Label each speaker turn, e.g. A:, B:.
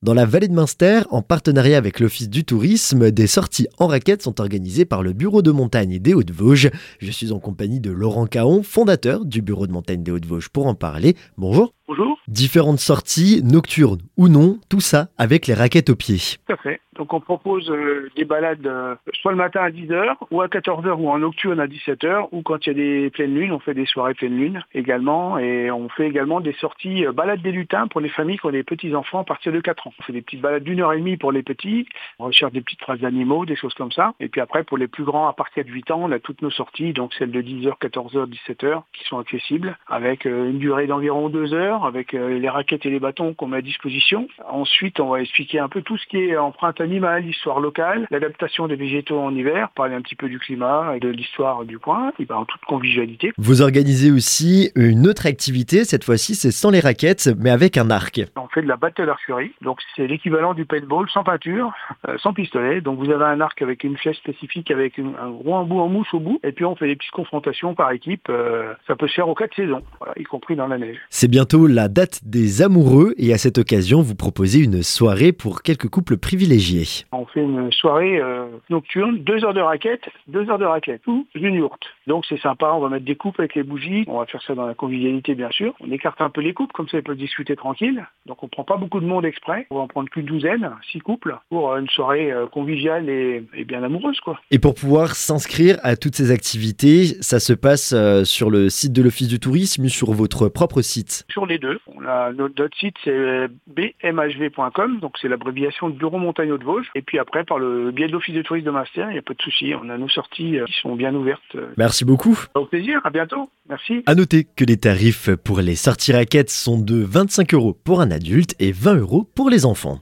A: Dans la vallée de Münster, en partenariat avec l'Office du tourisme, des sorties en raquettes sont organisées par le Bureau de montagne des Hauts-de-Vosges. Je suis en compagnie de Laurent Caon, fondateur du Bureau de montagne des Hauts-de-Vosges, pour en parler. Bonjour.
B: Bonjour.
A: Différentes sorties, nocturnes ou non, tout ça avec les raquettes aux pieds.
B: Tout à fait. Donc on propose euh, des balades euh, soit le matin à 10h ou à 14h ou en nocturne à 17h ou quand il y a des pleines lunes, on fait des soirées pleines lunes également et on fait également des sorties euh, balades des lutins pour les familles qui ont des petits enfants à partir de 4 ans. On fait des petites balades d'une heure et demie pour les petits, on recherche des petites traces d'animaux, des choses comme ça. Et puis après pour les plus grands à partir de 8 ans, on a toutes nos sorties, donc celles de 10h, 14h, 17h qui sont accessibles avec une durée d'environ 2 heures avec les raquettes et les bâtons qu'on met à disposition. Ensuite on va expliquer un peu tout ce qui est empreinte animale, l'histoire locale, l'adaptation des végétaux en hiver, parler un petit peu du climat et de l'histoire du coin, et ben, en toute convivialité.
A: Vous organisez aussi une autre activité, cette fois-ci c'est sans les raquettes, mais avec un arc.
B: On fait de la battle archery, donc c'est l'équivalent du paintball sans peinture, euh, sans pistolet. Donc vous avez un arc avec une flèche spécifique avec un gros embout en mousse au bout, et puis on fait des petites confrontations par équipe. Euh, ça peut se faire aux quatre saisons, y compris dans la neige.
A: C'est bientôt la date des amoureux, et à cette occasion vous proposez une soirée pour quelques couples privilégiés
B: on fait une soirée euh, nocturne, deux heures de raquette, deux heures de raquette, ou une yourte. Donc c'est sympa, on va mettre des coupes avec les bougies, on va faire ça dans la convivialité bien sûr. On écarte un peu les coupes, comme ça ils peuvent discuter tranquille. Donc on prend pas beaucoup de monde exprès, on va en prendre qu'une douzaine, six couples, pour une soirée euh, conviviale et, bien amoureuse quoi.
A: Et pour pouvoir s'inscrire à toutes ces activités, ça se passe euh, sur le site de l'Office du tourisme ou sur votre propre site?
B: Sur les deux. notre, site c'est bmhv.com, donc c'est l'abréviation de Bureau Montagne de Vosges. Et puis après, par le biais de l'Office de tourisme de Master, il n'y a pas de souci. On a nos sorties euh, qui sont bien ouvertes.
A: Merci beaucoup.
B: Au plaisir, à bientôt. Merci.
A: À noter que les tarifs pour les sorties raquettes sont de 25 euros pour un adulte et 20 euros pour les enfants.